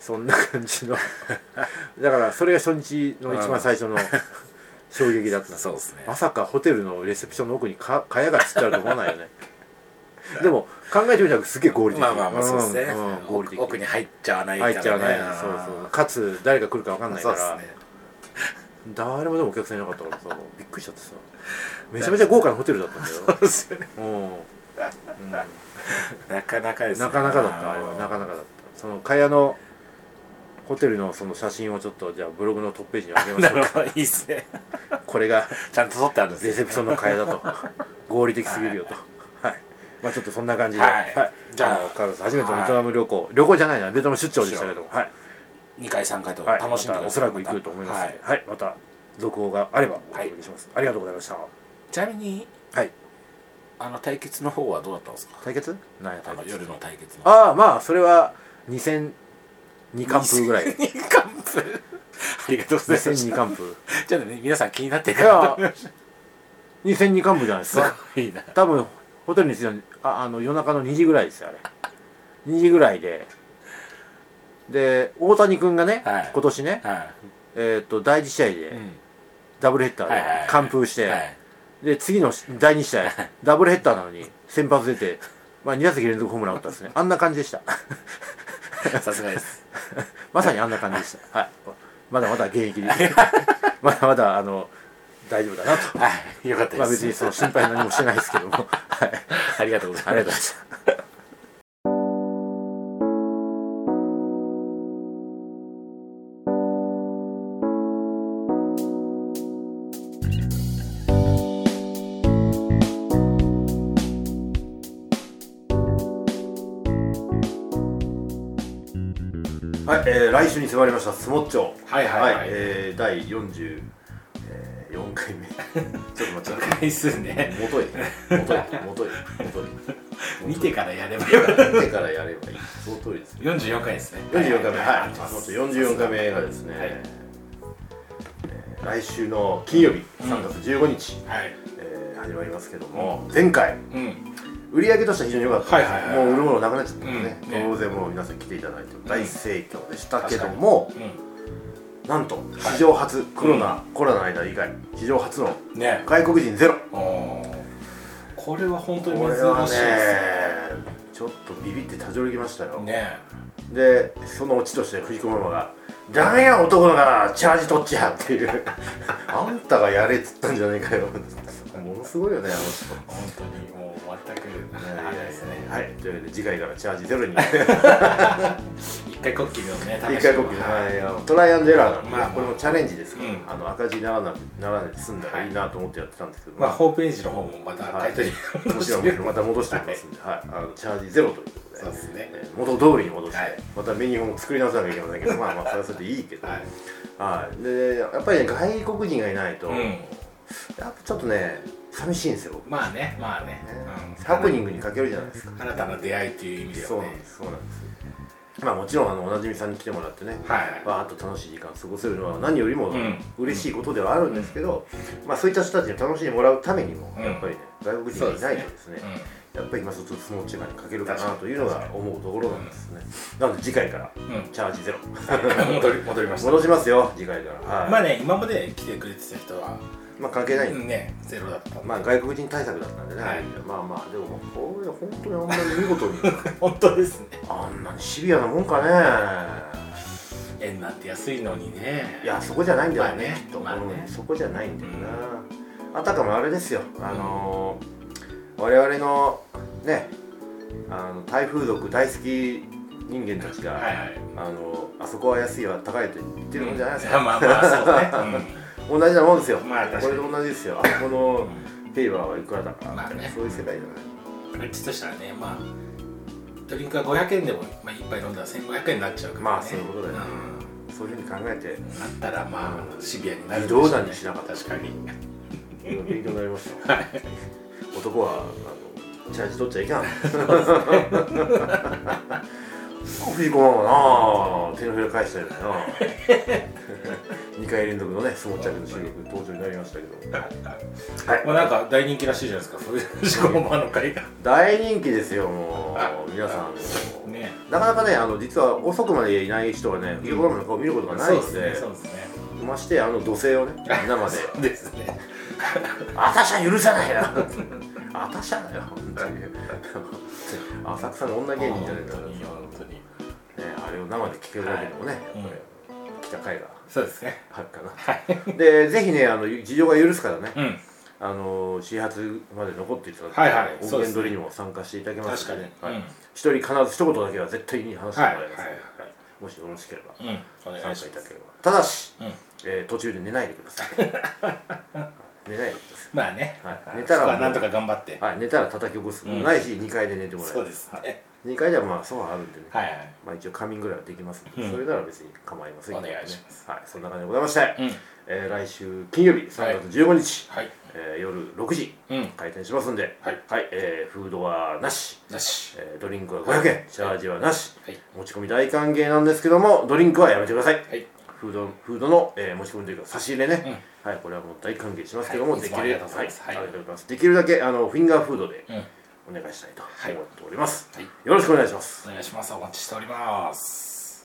[SPEAKER 1] そんな感じの。だからそれが初日の一番最初の 衝撃だった。
[SPEAKER 2] そうですね
[SPEAKER 1] まさかホテルのレセプションの奥にか蚊帳がつってあると思わないよねでも考えてみたらすげえ合理的。
[SPEAKER 2] まあまあまあそうですね、
[SPEAKER 1] んうん合理的。
[SPEAKER 2] 奥に入っちゃわないから、ね、
[SPEAKER 1] 入っちゃわない。そうそう。かつ誰が来るか分かんないから、誰もでもお客さんいなかったからさびっくりしちゃってさ。めちゃめちゃ豪華なホテルだったんだよ。
[SPEAKER 2] そうですよね。
[SPEAKER 1] うん、うん。
[SPEAKER 2] なかなかですね。
[SPEAKER 1] なかなかだった。あれはなかなかだった。その蚊帳のホテルのその写真をちょっとじゃあブログのトップページに上げましょうか
[SPEAKER 2] なるほど。いいっすね。
[SPEAKER 1] これが
[SPEAKER 2] ちゃんと撮ってあるんです
[SPEAKER 1] レセプションの蚊帳だと。合理的すぎるよと。はいまあちょっとそんな感じで、
[SPEAKER 2] はい。じゃあ。
[SPEAKER 1] カールさん初めてのベトナム旅行、旅行じゃないな。ベトナム出張でしたけど。もはい、
[SPEAKER 2] 2回3回と
[SPEAKER 1] はい、
[SPEAKER 2] 楽しんでください。
[SPEAKER 1] またおそらく行くと思います。
[SPEAKER 2] はい。
[SPEAKER 1] はい、また続報があればお届けします、ありがとうございました。
[SPEAKER 2] ちなみに
[SPEAKER 1] はい。
[SPEAKER 2] あの対決の方はどうだったんですか？
[SPEAKER 1] 対決？何や対決
[SPEAKER 2] 夜の対決の。
[SPEAKER 1] ああまあそれは2002完封ぐらい。
[SPEAKER 2] 2完封ありがとうございま
[SPEAKER 1] 2002
[SPEAKER 2] した。
[SPEAKER 1] 完封
[SPEAKER 2] ちょっとね皆さん気になってる
[SPEAKER 1] いや2002完封じゃないです
[SPEAKER 2] す
[SPEAKER 1] か
[SPEAKER 2] ごいな。
[SPEAKER 1] 多分ホテルに着いたのああの夜中の2時ぐらいですよあれ。2時ぐらいで。で大谷君がね、
[SPEAKER 2] はい。
[SPEAKER 1] 今年ね、
[SPEAKER 2] は
[SPEAKER 1] えー、と第1試合で
[SPEAKER 2] い、うん。
[SPEAKER 1] ダブルヘッダー
[SPEAKER 2] はいはいはい。
[SPEAKER 1] で完封して、
[SPEAKER 2] はい。
[SPEAKER 1] で次の第2試合ダブルヘッダーなのに先発出て、まあ、2打席連続ホームラン打ったんですね。あんな感じでした。
[SPEAKER 2] さすがです。
[SPEAKER 1] まさにあんな感じでした。はい。まだまだ現役で まだまだあの大丈夫だなと。
[SPEAKER 2] はいよかったです、
[SPEAKER 1] まあ別にその心配何もしてないですけども。はい。
[SPEAKER 2] ありがとうございます。
[SPEAKER 1] ありがとうございましたはい、えー、来週に迫りましたスモッチョ。
[SPEAKER 2] はいはいはい。
[SPEAKER 1] えー、第44、えー、4回目ちょっと待って。
[SPEAKER 2] 回数ね
[SPEAKER 1] もといもといもといもとい
[SPEAKER 2] 見てからやればよかった。
[SPEAKER 1] 見てからやればいい。その通りです
[SPEAKER 2] 44回ですね。
[SPEAKER 1] 44回目。はい。
[SPEAKER 2] はい。
[SPEAKER 1] スモッチョ44回目がですね、
[SPEAKER 2] はい。
[SPEAKER 1] えー来週の金曜日3月15日、
[SPEAKER 2] はい。
[SPEAKER 1] えー始まりますけども前回
[SPEAKER 2] うん。
[SPEAKER 1] 売り上げとしては非常に良かったです、
[SPEAKER 2] はいはいはい
[SPEAKER 1] もう売るものなくなっちゃったのでね,、
[SPEAKER 2] うん。ね。
[SPEAKER 1] 当然もう皆さん来ていただいて大盛況でしたけども、
[SPEAKER 2] う
[SPEAKER 1] なんと史上初、コロナ、コロナの間以外史上初の
[SPEAKER 2] んね。
[SPEAKER 1] 外国人ゼロ。
[SPEAKER 2] おー。これは本当に珍しいです
[SPEAKER 1] ちょっとビビってたじょりきましたよ、
[SPEAKER 2] ね。ね
[SPEAKER 1] でそのオチとして藤子ママが「ダメや男だからチャージ取っちゃ」っていう。あんたがやれっつったんじゃねえかよものすごいよねあの人。
[SPEAKER 2] 本当にもう全くあれですね
[SPEAKER 1] はい。というわけで次回からチャージゼロに。
[SPEAKER 2] 一回こっきりのね
[SPEAKER 1] 一回コピーはい。あのトライアンドエラーなんで、
[SPEAKER 2] まあ
[SPEAKER 1] これもチャレンジですから、
[SPEAKER 2] うん。
[SPEAKER 1] あの赤字にならなくならないで済んだらいいなと思ってやってたんですけど、
[SPEAKER 2] まあホームページの方もまた
[SPEAKER 1] はい。
[SPEAKER 2] タイトルに
[SPEAKER 1] もちろんまた戻しておきますんで、はい。あのチャージゼロということで。
[SPEAKER 2] そうですね。
[SPEAKER 1] えー元通りに戻して、
[SPEAKER 2] はい。
[SPEAKER 1] またメニューも作り直さなきゃいけませんけどまあまあそれはそれでいいけど、
[SPEAKER 2] はい。
[SPEAKER 1] はい、でやっぱりね外国人がいないと、
[SPEAKER 2] うん
[SPEAKER 1] やっぱちょっとね寂しいんですよ、
[SPEAKER 2] まあねまあね。
[SPEAKER 1] ね。
[SPEAKER 2] うん
[SPEAKER 1] ハプニングにかけるじゃないですか。
[SPEAKER 2] 新たな出会いという意味で
[SPEAKER 1] そう
[SPEAKER 2] はね
[SPEAKER 1] なんですそうなんです。まあもちろんあのおなじみさんに来てもらってね、
[SPEAKER 2] はい
[SPEAKER 1] わーっと楽しい時間を過ごせるのは何よりも
[SPEAKER 2] うん。
[SPEAKER 1] 嬉しいことではあるんですけど、まあそういった人たちに楽しんでもらうためにも、
[SPEAKER 2] うん。
[SPEAKER 1] やっぱりね外国人がいないとですね。
[SPEAKER 2] う
[SPEAKER 1] やっぱり今そっちスモーチがにかけるかなというのが思うところなんですね。なので次回からチャージゼロ。
[SPEAKER 2] 戻り戻りました。
[SPEAKER 1] 戻しますよ次回から。はい。
[SPEAKER 2] まあね今まで来てくれてた人は
[SPEAKER 1] まあ関係ないんで
[SPEAKER 2] ねゼロだった
[SPEAKER 1] まあ外国人対策だったんでね、
[SPEAKER 2] はい。
[SPEAKER 1] まあまあでもこれ本当にあんなに見事に。
[SPEAKER 2] 本当ですね。
[SPEAKER 1] あんなにシビアなもんかね。
[SPEAKER 2] 円なんて安いのにね。
[SPEAKER 1] いやそこじゃないんだよね,、きっと、
[SPEAKER 2] まあね。
[SPEAKER 1] うんそこじゃないんだよな、あたかもあれですよ。あのー我々のねあの台風族大好き人間たちが、
[SPEAKER 2] はいはい。
[SPEAKER 1] あのあそこは安いわ高いと言ってるもんじゃないですか、
[SPEAKER 2] まあまあそうね
[SPEAKER 1] 同じなもんですよ、
[SPEAKER 2] まあ
[SPEAKER 1] これと同じですよ。あそこのペイバーはいくらだか、
[SPEAKER 2] まあね。
[SPEAKER 1] そういう世界じゃない。
[SPEAKER 2] うんうちとしたらねまあドリンクが500円でも、まあ、一杯飲んだら1500円になっちゃうからね。
[SPEAKER 1] まあそういうことだよね。
[SPEAKER 2] う
[SPEAKER 1] そういうふうに考えて。
[SPEAKER 2] んなったらまあシビアになる
[SPEAKER 1] 微動だにしなかった。
[SPEAKER 2] 確かに。
[SPEAKER 1] 勉強になりました、男はあのチャージ取っちゃいけない藤子ママな手のひら返したよね。な2回連続のね相撲着の収録登場になりましたけど。はい。
[SPEAKER 2] まあなんか大人気らしいじゃないですか。藤子ママの会が。
[SPEAKER 1] 大人気ですよもう。皆さん
[SPEAKER 2] ね。
[SPEAKER 1] なかなかねあの実は遅くまでいない人はね藤子ママの顔見ることがないので。
[SPEAKER 2] そうですね
[SPEAKER 1] ましてあの土星をね 生で。
[SPEAKER 2] ですね「
[SPEAKER 1] あたしゃ許さないよ」あたしゃだよ本当に。浅草の女芸人じゃないかれを生で聴けるだけでもね、
[SPEAKER 2] うん
[SPEAKER 1] やっぱり来た甲斐が
[SPEAKER 2] そうですね。
[SPEAKER 1] あるかな。で、ぜひね、あの事情が許すからね、
[SPEAKER 2] うん。
[SPEAKER 1] あの始発まで残っていただいて、
[SPEAKER 2] はいはい。
[SPEAKER 1] 音源取りにも参加していただけますので、
[SPEAKER 2] 確かに。
[SPEAKER 1] はい。一人必ず一言だけは絶対に話してもらいますので、
[SPEAKER 2] はい。はい。
[SPEAKER 1] はい。もしよろしければ。
[SPEAKER 2] うん。
[SPEAKER 1] 参加いただければ。ただし、
[SPEAKER 2] うん。
[SPEAKER 1] えー途中で寝ないでください。寝ないでく
[SPEAKER 2] まあね。
[SPEAKER 1] はい。
[SPEAKER 2] はい。
[SPEAKER 1] 寝たら
[SPEAKER 2] なんとか頑張って。
[SPEAKER 1] ださい。はい、寝たら叩き起こすこともないし、2階で寝てもらえる。
[SPEAKER 2] そうで。すね
[SPEAKER 1] 2階ではまあソファーあるんでね。
[SPEAKER 2] はいはい。
[SPEAKER 1] まあ一応仮眠ぐらいはできますので、
[SPEAKER 2] うん。
[SPEAKER 1] それなら別に構いませんけどね。
[SPEAKER 2] お願いします。
[SPEAKER 1] はい、そんな感じでございまして、
[SPEAKER 2] うん。
[SPEAKER 1] えー来週金曜日3月15日、
[SPEAKER 2] はい。
[SPEAKER 1] えー夜6時
[SPEAKER 2] うん。
[SPEAKER 1] 開店しますんで、
[SPEAKER 2] はい。
[SPEAKER 1] えーフードはなし、
[SPEAKER 2] なし。
[SPEAKER 1] えードリンクは500円。チャージはなし。
[SPEAKER 2] はい。
[SPEAKER 1] 持ち込み大歓迎なんですけどもドリンクはやめてください。
[SPEAKER 2] はい。
[SPEAKER 1] フードフードの、えー持ち込みというか差し入れね、はい。これはもう大歓迎しますけども、できる
[SPEAKER 2] はい。いつもありがとうございます。
[SPEAKER 1] はい。
[SPEAKER 2] はい。
[SPEAKER 1] ありがとうございます。できるだけあのフィンガーフードで
[SPEAKER 2] うん
[SPEAKER 1] お願いしたいと
[SPEAKER 2] はい。
[SPEAKER 1] 思っております、
[SPEAKER 2] はい。
[SPEAKER 1] よろしくお願いします。
[SPEAKER 2] お願いします。お待ちしております